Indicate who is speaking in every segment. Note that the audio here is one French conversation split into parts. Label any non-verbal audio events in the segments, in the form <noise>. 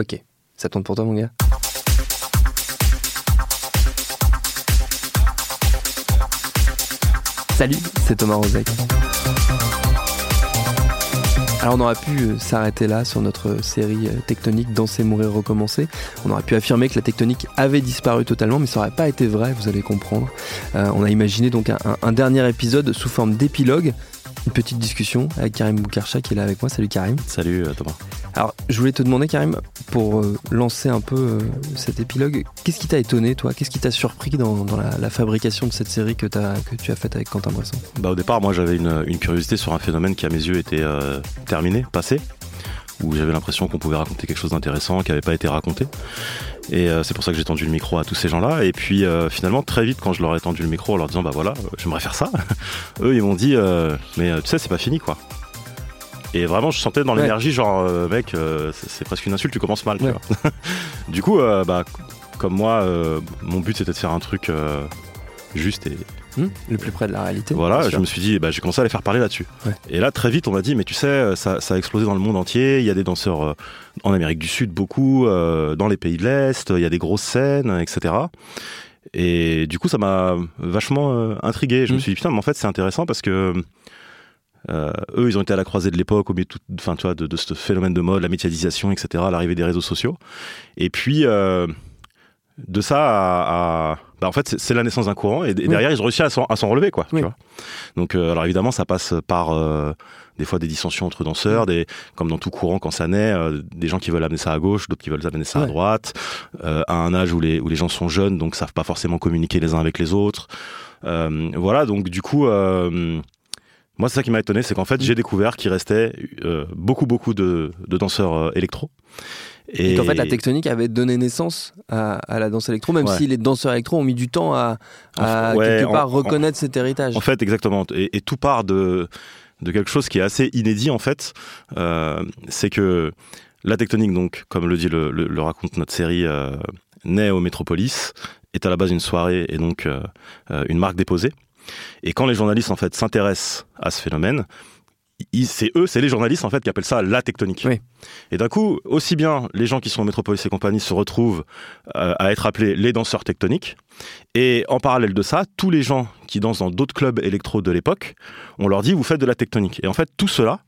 Speaker 1: Ok, ça tourne pour toi mon gars Salut, c'est Thomas Rozek. Alors on aurait pu euh, s'arrêter là sur notre série euh, tectonique Danser, mourir, recommencer. On aurait pu affirmer que la tectonique avait disparu totalement, mais ça n'aurait pas été vrai, vous allez comprendre. Euh, on a imaginé donc un dernier épisode sous forme d'épilogue une petite discussion avec Karim Boukarcha qui est là avec moi. Salut Karim.
Speaker 2: Salut euh, Thomas.
Speaker 1: Alors, je voulais te demander, Karim, pour euh, lancer un peu euh, cet épilogue, qu'est-ce qui t'a étonné, toi? Qu'est-ce qui t'a surpris dans, la, fabrication de cette série que, as, que tu as faite avec Quentin Bresson?
Speaker 2: Bah, Au départ, moi, j'avais une, curiosité sur un phénomène qui, à mes yeux, était terminé, passé, où j'avais l'impression qu'on pouvait raconter quelque chose d'intéressant qui n'avait pas été raconté. Et euh, c'est pour ça que j'ai tendu le micro à tous ces gens-là. Et puis euh, finalement, très vite, quand je leur ai tendu le micro en leur disant, bah voilà, j'aimerais faire ça, <laughs> eux, ils m'ont dit, euh, mais tu sais, c'est pas fini, quoi. Et vraiment, je sentais dans l'énergie, genre, mec, c'est presque une insulte, tu commences mal. <laughs> du coup, bah, comme moi, mon but c'était de faire un truc juste et,
Speaker 1: Hmm, le plus près de la réalité.
Speaker 2: Voilà, je me suis dit, bah, j'ai commencé à les faire parler là-dessus. Et là, très vite, on m'a dit, mais tu sais, ça, a explosé dans le monde entier. Il y a des danseurs euh, en Amérique du Sud, beaucoup, euh, dans les pays de l'Est, il y a des grosses scènes, etc. Et du coup, ça m'a vachement euh, intrigué. Je me hmm. suis dit, putain, mais en fait, c'est intéressant parce que. eux, ils ont été à la croisée de l'époque, au milieu de, enfin, tu vois, de, ce phénomène de mode, la médiatisation, etc., l'arrivée des réseaux sociaux. Et puis, de ça à, bah, en fait c'est la naissance d'un courant et, derrière ils ont réussi à s'en relever quoi donc euh, alors évidemment ça passe par euh, des fois des dissensions entre danseurs des comme dans tout courant quand ça naît euh, des gens qui veulent amener ça à gauche d'autres qui veulent amener ça à droite. À un âge où les où les gens sont jeunes donc savent pas forcément communiquer les uns avec les autres. Voilà donc du coup moi, c'est ça qui m'a étonné, c'est qu'en fait, j'ai découvert qu'il restait beaucoup, beaucoup de, de danseurs électro.
Speaker 1: Et, qu'en fait, la tectonique avait donné naissance à, la danse électro, même si les danseurs électro ont mis du temps à, quelque part reconnaître cet héritage.
Speaker 2: En fait, exactement. Et, tout part de, de quelque chose qui est assez inédit, en fait. Euh, c'est que la tectonique, donc, comme le dit le, raconte notre série, euh, naît au Métropolis, est à la base une soirée et donc euh, une marque déposée. Et quand les journalistes, en fait, s'intéressent à ce phénomène, c'est eux, c'est les journalistes en fait qui appellent ça la tectonique. Et d'un coup, aussi bien les gens qui sont au Métropolis et compagnie se retrouvent euh, à être appelés les danseurs tectoniques, et en parallèle de ça, tous les gens qui dansent dans d'autres clubs électro de l'époque, on leur dit vous faites de la tectonique. Et en fait, tout cela,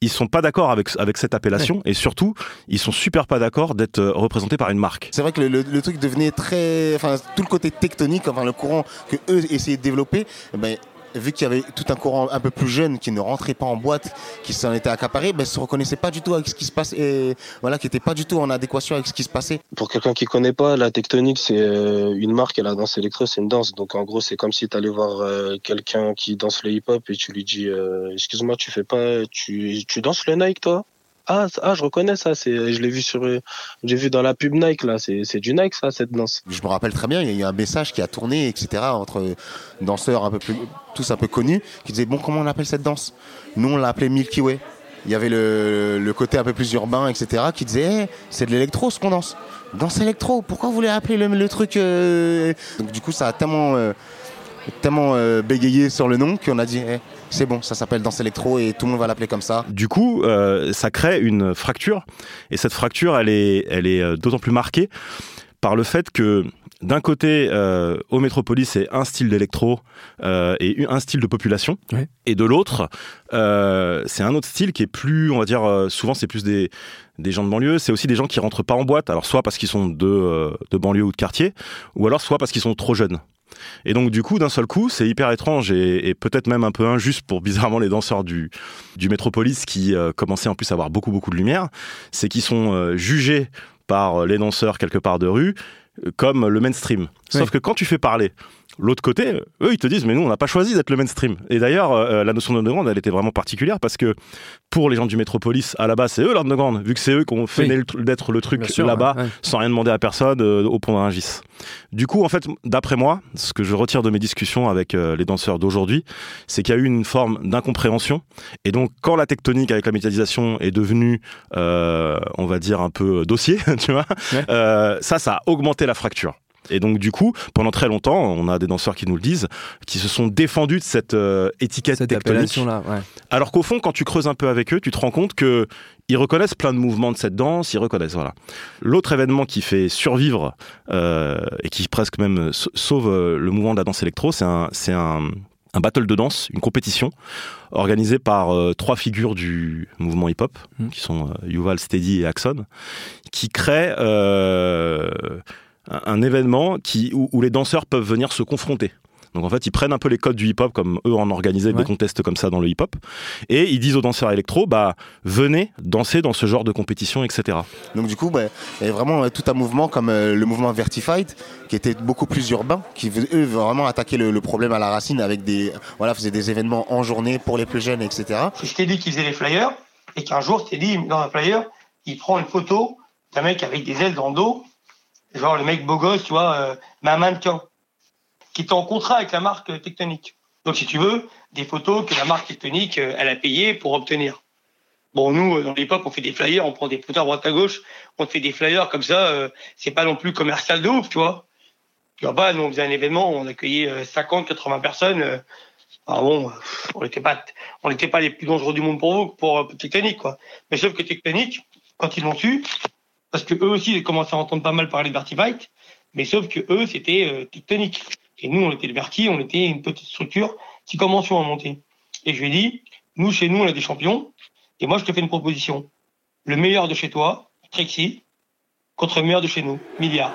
Speaker 2: ils sont pas d'accord avec, avec cette appellation et surtout ils sont super pas d'accord d'être euh, représentés par une marque.
Speaker 3: C'est vrai que le, truc devenait très, enfin tout le côté tectonique, enfin le courant que eux essayaient de développer, eh ben, vu qu'il y avait tout un courant un peu plus jeune qui ne rentrait pas en boîte, qui s'en était accaparé, ben, se reconnaissait pas du tout avec ce qui se passait, et voilà, qui n'était pas du tout en adéquation avec ce qui se passait.
Speaker 4: Pour quelqu'un qui connaît pas, la tectonique, c'est euh, une marque, et la danse électro, c'est une danse. Donc en gros, c'est comme si tu allais voir euh, quelqu'un qui danse le hip-hop et tu lui dis, euh, excuse-moi, tu fais pas, tu, tu danses le Nike, toi? Ah, ah, je reconnais ça. Je l'ai vu j'ai vu dans la pub Nike là. C'est, du Nike ça, cette danse.
Speaker 3: Je me rappelle très bien. Il y a eu un message qui a tourné, etc. Entre danseurs un peu tous un peu connus, qui disaient bon, comment on appelle cette danse? Nous, on l'appelait Milky Way. Il y avait le, côté un peu plus urbain, etc. Qui disait c'est de l'électro ce qu'on danse. Danse électro. Pourquoi vous voulez appeler le, truc euh Donc du coup, ça a tellement euh, tellement euh, bégayé sur le nom qu'on a dit eh, c'est bon, ça s'appelle danse électro et tout le monde va l'appeler comme ça.
Speaker 2: Du coup, euh, ça crée une fracture et cette fracture, elle est, elle est euh, d'autant plus marquée par le fait que d'un côté, au Métropolis, c'est un style d'électro et un style de population. Et de l'autre, c'est un autre style qui est plus, on va dire, souvent c'est plus des, des gens de banlieue, c'est aussi des gens qui rentrent pas en boîte, alors soit parce qu'ils sont de, de banlieue ou de quartier, ou alors soit parce qu'ils sont trop jeunes. Et donc du coup, d'un seul coup, c'est hyper étrange et, peut-être même un peu injuste pour <laughs> bizarrement les danseurs du, du Métropolis qui euh, commençaient en plus à avoir beaucoup beaucoup de lumière, c'est qu'ils sont euh, jugés par les danseurs quelque part de rue euh, comme le mainstream. Sauf que quand tu fais parler l'autre côté, eux, ils te disent, mais nous, on n'a pas choisi d'être le mainstream. Et d'ailleurs, euh, la notion d'underground, elle était vraiment particulière parce que pour les gens du Métropolis, à la base, c'est eux l'underground, vu que c'est eux qui ont fait d'être le truc là-bas, sans rien demander à personne, euh, au point d'un gis. Du coup, en fait, d'après moi, ce que je retire de mes discussions avec euh, les danseurs d'aujourd'hui, c'est qu'il y a eu une forme d'incompréhension. Et donc, quand la tectonique avec la médiatisation est devenue, on va dire, un peu dossier, <laughs> tu vois, ça, ça a augmenté la fracture. Et donc du coup, pendant très longtemps, on a des danseurs qui nous le disent, qui se sont défendus de cette euh, étiquette cette tectonique. Là, Alors qu'au fond, quand tu creuses un peu avec eux, tu te rends compte que ils reconnaissent plein de mouvements de cette danse, ils reconnaissent voilà. L'autre événement qui fait survivre euh, et qui presque même sauve euh, le mouvement de la danse électro, c'est un, c'est un, un battle de danse, une compétition organisée par trois figures du mouvement hip-hop, mmh. qui sont Yuval, Steady et Axon, qui créent un événement qui, où, les danseurs peuvent venir se confronter. Donc en fait, ils prennent un peu les codes du hip-hop comme eux en organisaient des contests comme ça dans le hip-hop, et ils disent aux danseurs électro, bah venez danser dans ce genre de compétition, etc.
Speaker 3: Donc du coup, bah, il y a vraiment tout un mouvement comme euh, le mouvement Vertified, qui était beaucoup plus urbain, qui eux vraiment attaquer le, problème à la racine avec des, voilà, faisait des événements en journée pour les plus jeunes, etc.
Speaker 5: C'est dit qui faisait les flyers, et qu'un jour, dit dans un flyer, il prend une photo d'un mec avec des ailes dans le dos genre le mec beau gosse, tu vois, euh, un mannequin, qui est en contrat avec la marque Tectonique. Donc, si tu veux, des photos que la marque Tectonique, euh, elle a payé pour obtenir. Bon, nous, euh, dans l'époque, on fait des flyers, on prend des photos à droite à gauche, on fait des flyers comme ça, c'est pas non plus commercial de ouf, tu vois. Tu vois pas, nous, on faisait un événement, on accueillait 50, 80 personnes. Ah bon, on n'était pas, pas les plus dangereux du monde pour vous, pour Tectonique, quoi. Mais sauf que Tectonique, quand ils l'ont su, parce que eux aussi ils commencé à entendre pas mal parler de Vertifite, mais sauf que eux c'était euh, tectonique. Et nous on était le Verti, on était une petite structure qui commençait à monter. Et je lui ai dit, nous chez nous on a des champions, et moi je te fais une proposition. Le meilleur de chez toi, Trixie, contre le meilleur de chez nous, Milliard.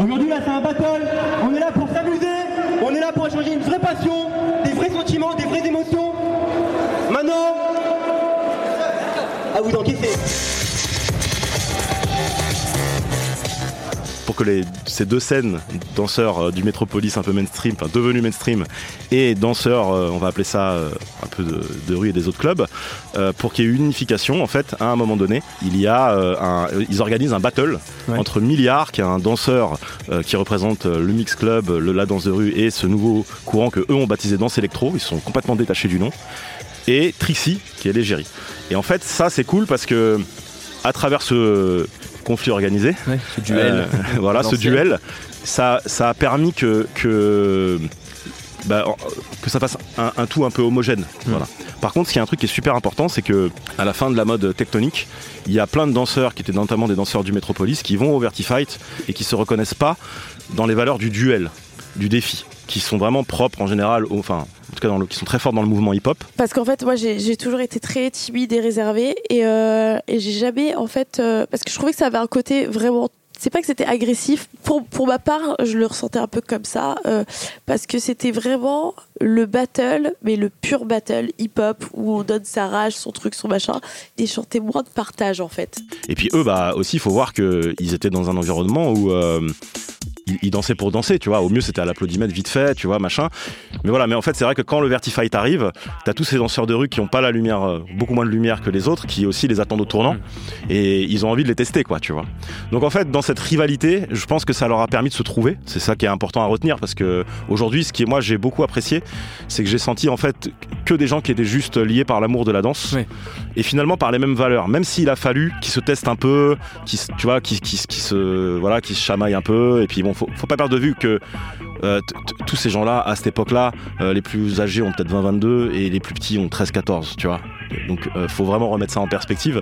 Speaker 6: Aujourd'hui, là, c'est un battle. On est là pour s'amuser. Échanger une vraie passion, des vrais sentiments, des vraies émotions. Maintenant, à vous d'encaisser.
Speaker 2: pour que ces deux scènes, danseurs euh, du métropolis un peu mainstream, enfin devenus mainstream, et danseurs, euh, on va appeler ça euh, peu de, rue et des autres clubs, pour qu'il y ait une unification, en fait, à un moment donné, il y a un, ils organisent un battle entre Milliard, qui est un danseur qui représente le mix club, le la danse de rue, et ce nouveau courant que eux ont baptisé danse électro, ils sont complètement détachés du nom, et Trixie, qui est l'égérie. Et en fait, ça c'est cool parce que à travers ce, conflit organisé.
Speaker 1: ce duel. Euh, <laughs>
Speaker 2: voilà, ce duel, ça, ça a permis que, que, bah, que ça fasse un, tout un peu homogène. Hmm. Voilà. Par contre, ce qui est un truc qui est super important, c'est que à la fin de la mode tectonique, il y a plein de danseurs qui étaient notamment des danseurs du Metropolis qui vont au Vertifight et qui se reconnaissent pas dans les valeurs du duel, du défi, qui sont vraiment propres en général, enfin en tout cas dans le, qui sont très forts dans le mouvement hip-hop
Speaker 7: Parce qu'en fait, moi, j'ai toujours été très timide et réservée. Et, euh, et j'ai jamais, en fait, euh, parce que je trouvais que ça avait un côté vraiment c'est pas que c'était agressif. Pour, pour ma part, je le ressentais un peu comme ça, euh, parce que c'était vraiment le battle, mais le pur battle hip-hop, où on donne sa rage, son truc, son machin, et chanter moins de partage en fait.
Speaker 2: Et puis eux, bah aussi, il faut voir qu'ils étaient dans un environnement où il, dansait pour danser, tu vois. Au mieux, c'était à l'applaudimètre vite fait, tu vois, machin. Mais voilà, mais en fait, c'est vrai que quand le Vertifight arrive, t'as tous ces danseurs de rue qui ont pas la lumière, euh, beaucoup moins de lumière que les autres, qui aussi les attendent au tournant, et ils ont envie de les tester, quoi, tu vois. Donc en fait, dans cette rivalité, je pense que ça leur a permis de se trouver. C'est ça qui est important à retenir, parce que aujourd'hui, ce qui moi j'ai beaucoup apprécié, c'est que j'ai senti en fait que des gens qui étaient juste liés par l'amour de la danse, et finalement par les mêmes valeurs. Même s'il a fallu qu'ils se testent un peu, qui, tu vois, qui, qui, se, voilà, qui se chamaillent un peu, et puis bon, faut, faut pas perdre de vue que euh, tous ces gens-là, à cette époque-là, euh, les plus âgés ont peut-être 20-22 et les plus petits ont 13-14, tu vois. Donc, euh, faut vraiment remettre ça en perspective.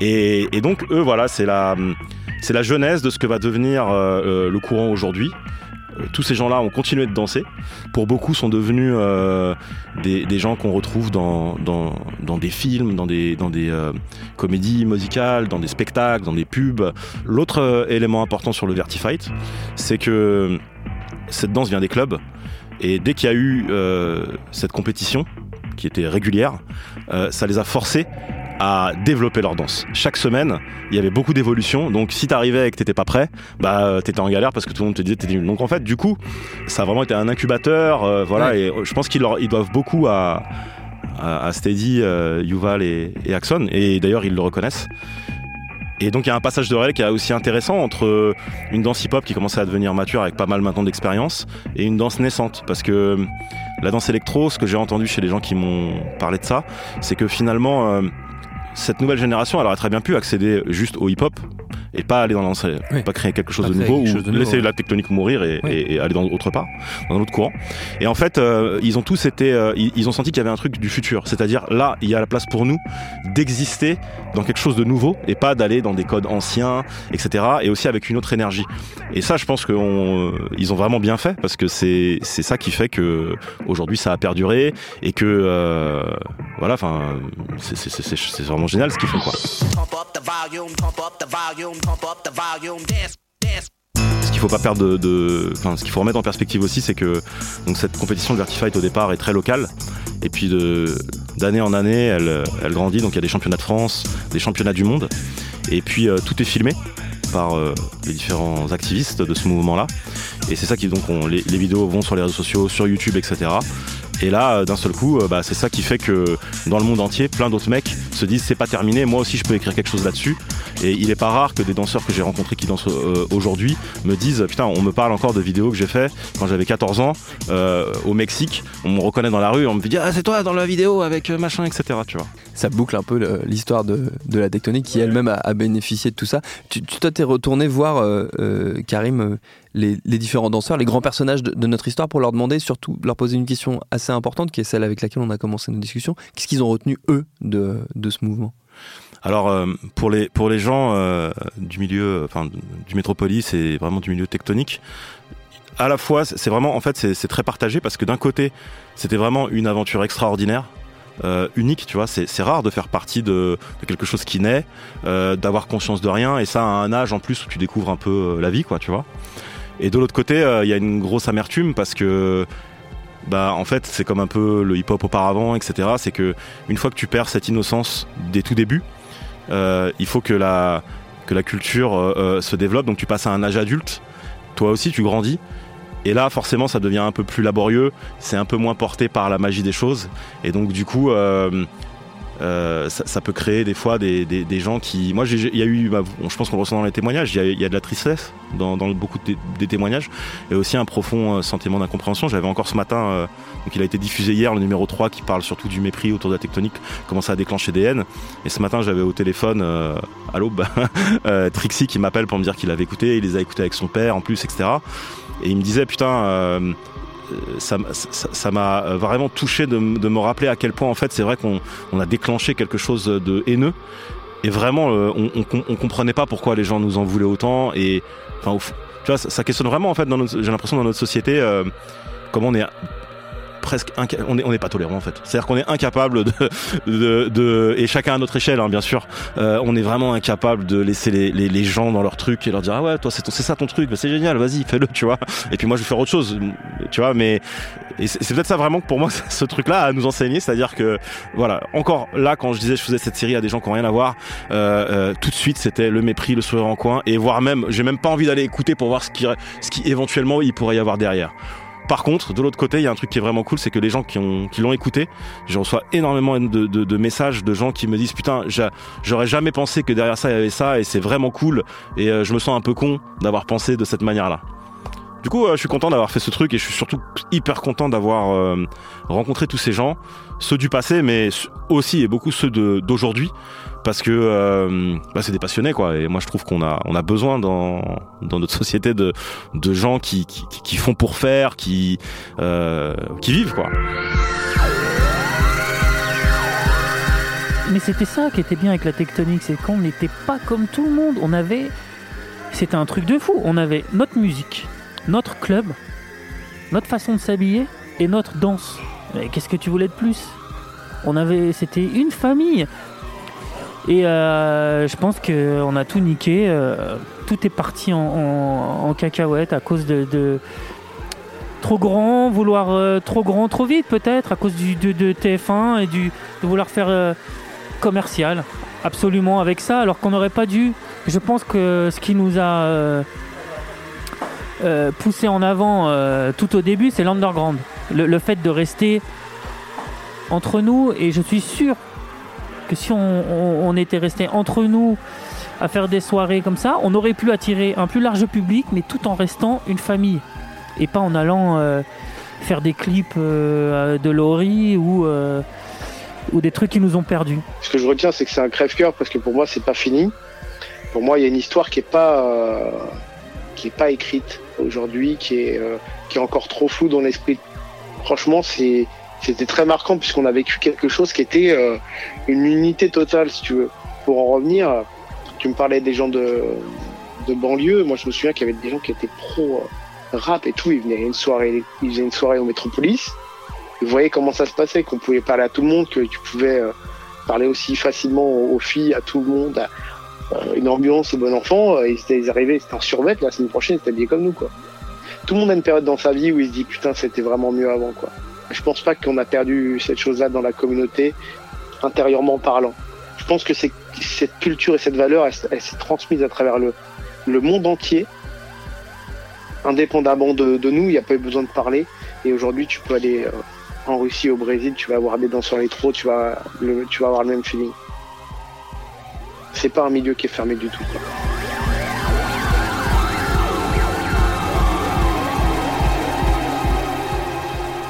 Speaker 2: Et, donc, eux, voilà, c'est la, c'est la genèse de ce que va devenir le courant aujourd'hui. Tous ces gens-là ont continué de danser. Pour beaucoup, sont devenus euh, des, gens qu'on retrouve dans, des films, dans des, euh, comédies musicales, dans des spectacles, dans des pubs. L'autre euh, élément important sur le Vertifight, c'est que cette danse vient des clubs. Et dès qu'il y a eu cette compétition, qui était régulière, ça les a forcés à développer leur danse. Chaque semaine, il y avait beaucoup d'évolutions. Donc si t'arrivais et que t'étais pas prêt, bah t'étais en galère parce que tout le monde te disait t'étais nul. Donc en fait, du coup, ça a vraiment été un incubateur. Euh, voilà, et je pense qu'ils ils doivent beaucoup à, à, Steady, euh, Yuval et, et Axon. Et d'ailleurs, ils le reconnaissent. Et donc il y a un passage de relais qui est aussi intéressant entre une danse hip-hop qui commençait à devenir mature avec pas mal maintenant d'expérience et une danse naissante. Parce que la danse électro, ce que j'ai entendu chez les gens qui m'ont parlé de ça, c'est que finalement, euh, cette nouvelle génération, elle aurait très bien pu accéder juste au hip-hop et pas aller dans l'ancien, pas créer quelque chose de nouveau ou laisser la tectonique mourir et, aller dans autre part, dans un autre courant. Et en fait, euh, ils ont tous été, euh, ils, ont senti qu'il y avait un truc du futur, c'est-à-dire là, il y a la place pour nous d'exister dans quelque chose de nouveau et pas d'aller dans des codes anciens, etc. Et aussi avec une autre énergie. Et ça, je pense qu'ils ont vraiment bien fait parce que c'est c'est ça qui fait que aujourd'hui ça a perduré et que euh, voilà, enfin, c'est vraiment génial ce qu'ils font quoi. Ce qu'il faut pas perdre de, enfin, ce qu'il faut remettre en perspective aussi, c'est que donc cette compétition de Vertifight au départ est très locale, et puis d'année en année, elle, elle grandit. Donc il y a des championnats de France, des championnats du monde, et puis euh, tout est filmé par euh, les différents activistes de ce mouvement-là. Et c'est ça qui donc on, les, les, vidéos vont sur les réseaux sociaux, sur YouTube, etc. Et là, euh, d'un seul coup, euh, bah, c'est ça qui fait que dans le monde entier, plein d'autres mecs se disent c'est pas terminé, moi aussi je peux écrire quelque chose là-dessus. Et il est pas rare que des danseurs que j'ai rencontrés qui dansent euh, aujourd'hui me disent putain, on me parle encore de vidéos que j'ai fait quand j'avais 14 ans au Mexique. On me reconnaît dans la rue, on me dit ah c'est toi dans la vidéo avec machin, etc. Tu.
Speaker 1: Ça boucle un peu l'histoire de, la tectonique qui elle-même a, bénéficié de tout ça. Tu, toi t'es retourné voir Karim les, différents danseurs, les grands personnages de, notre histoire pour leur demander, surtout leur poser une question assez importante qui est celle avec laquelle on a commencé nos discussions. Qu'est-ce qu'ils ont retenu, eux, de, ce mouvement?
Speaker 2: Alors euh, pour les pour les gens euh, du milieu, enfin du métropolis et vraiment du milieu tectonique, à la fois c'est vraiment en fait c'est très partagé parce que d'un côté c'était vraiment une aventure extraordinaire. Euh, unique, tu vois, c'est rare de faire partie de, quelque chose qui naît, d'avoir conscience de rien, et ça à un âge en plus où tu découvres un peu la vie, quoi, tu vois. Et de l'autre côté, euh, il y a une grosse amertume parce que bah en fait c'est comme un peu le hip-hop auparavant, etc. C'est que une fois que tu perds cette innocence des tout débuts, euh, il faut que la que la culture euh, se développe. Donc tu passes à un âge adulte. Toi aussi tu grandis. Et là, forcément, ça devient un peu plus laborieux. C'est un peu moins porté par la magie des choses. Et donc, du coup, euh, ça, peut créer des fois des, gens qui. Moi, il y a eu, bah, je pense qu'on le ressent dans les témoignages, il y, a de la tristesse dans, beaucoup des témoignages et aussi un profond euh, sentiment d'incompréhension. J'avais encore ce matin, euh, donc il a été diffusé hier, le numéro 3 qui parle surtout du mépris autour de la tectonique, comment ça a déclenché des haines. Et ce matin, j'avais au téléphone, à l'aube, <laughs> Trixie qui m'appelle pour me dire qu'il avait écouté, il les a écoutés avec son père en plus, etc. Et il me disait, putain, ça m'a vraiment touché de, me rappeler à quel point en fait c'est vrai qu'on a déclenché quelque chose de haineux. Et vraiment euh, on, on, comprenait pas pourquoi les gens nous en voulaient autant. Et enfin tu vois ça, questionne vraiment en fait j'ai l'impression dans notre société euh, comment on est presque on n'est on est pas tolérant en fait. C'est-à-dire qu'on est incapable de, de, et chacun à notre échelle hein, bien sûr, euh, on est vraiment incapable de laisser les, les, gens dans leur truc et leur dire ah ouais toi c'est c'est ça ton truc, bah, c'est génial, vas-y fais-le tu vois. Et puis moi je vais faire autre chose, tu vois. Mais c'est peut-être ça vraiment pour moi <laughs> ce truc-là à nous enseigner, c'est-à-dire que voilà encore là quand je disais je faisais cette série à des gens qui ont rien à voir, euh, euh, tout de suite c'était le mépris, le sourire en coin et voire même j'ai même pas envie d'aller écouter pour voir ce qui ce qui éventuellement il pourrait y avoir derrière. Par contre, de l'autre côté, il y a un truc qui est vraiment cool, c'est que les gens qui ont qui l'ont écouté, je reçois énormément de, de, messages de gens qui me disent putain, j'aurais jamais pensé que derrière ça il y avait ça et c'est vraiment cool et euh, je me sens un peu con d'avoir pensé de cette manière-là. Du coup, euh, je suis content d'avoir fait ce truc et je suis surtout hyper content d'avoir euh, rencontré tous ces gens, ceux du passé, mais aussi et beaucoup ceux d'aujourd'hui, parce que euh, bah, c'est des passionnés quoi. Et moi je trouve qu'on a on a besoin dans dans notre société de de gens qui qui, font pour faire qui euh, qui vivent quoi.
Speaker 8: Mais c'était ça qui était bien avec la tectonique c'est qu'on n'était pas comme tout le monde. On avait c'était un truc de fou. On avait notre musique notre club notre façon de s'habiller et notre danse. Qu'est-ce que tu voulais de plus? On avait, c'était une famille. Et euh, je pense qu'on a tout niqué. Euh, tout est parti en, cacahuète à cause de, trop grand, vouloir euh, trop grand, trop vite peut-être, à cause du, de, TF1 et du, de vouloir faire commercial. Absolument avec ça, alors qu'on n'aurait pas dû. Je pense que ce qui nous a poussé en avant tout au début, c'est l'underground. le fait de rester entre nous, et je suis sûr si on, était resté entre nous à faire des soirées comme ça, on aurait pu attirer un plus large public, mais tout en restant une famille. Et pas en allant euh, faire des clips euh, de Laurie ou, euh, ou des trucs qui nous ont perdus.
Speaker 9: Ce que je retiens, c'est que c'est un crève-cœur parce que pour moi, c'est pas fini. Pour moi, il y a une histoire qui est pas, qui pas écrite aujourd'hui, qui est, qui est encore trop floue dans l'esprit. Franchement, c'est c'était très marquant puisqu'on a vécu quelque chose qui était euh, une unité totale, si tu veux. Pour en revenir, tu me parlais des gens de, de banlieue. Moi, je me souviens qu'il y avait des gens qui étaient pro euh, rap et tout. Ils venaient une soirée, ils faisaient une soirée au Métropolis. Ils voyaient comment ça se passait, qu'on pouvait parler à tout le monde, que tu pouvais euh, parler aussi facilement aux, filles, à tout le monde, à, une ambiance, aux bon enfants. Ils, étaient, ils arrivaient, c'était en survêt, la semaine prochaine, c'était habillé comme nous, quoi. Tout le monde a une période dans sa vie où il se dit, putain, c'était vraiment mieux avant, quoi. Je pense pas qu'on a perdu cette chose-là dans la communauté, intérieurement parlant. Je pense que cette culture et cette valeur, elle, s'est transmise à travers le, le monde entier, indépendamment de, nous. Il n'y a pas eu besoin de parler. Et aujourd'hui, tu peux aller euh, en Russie, au Brésil, tu vas avoir des danseurs électro, tu vas, tu vas avoir le même feeling. C'est pas un milieu qui est fermé du tout.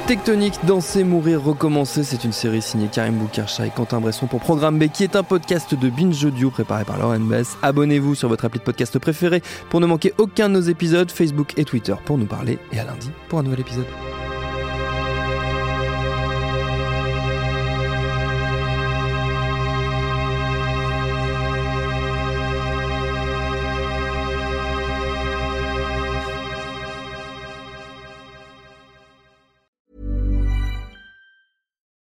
Speaker 1: Tectonique, Danser, Mourir, Recommencer, c'est une série signée Karim Boukarcha et Quentin Bresson pour Programme B, qui est un podcast de Binge Audio préparé par Lauren Bess. Abonnez-vous sur votre appli de podcast préféré pour ne manquer aucun de nos épisodes, Facebook et Twitter pour nous parler, et à lundi pour un nouvel épisode.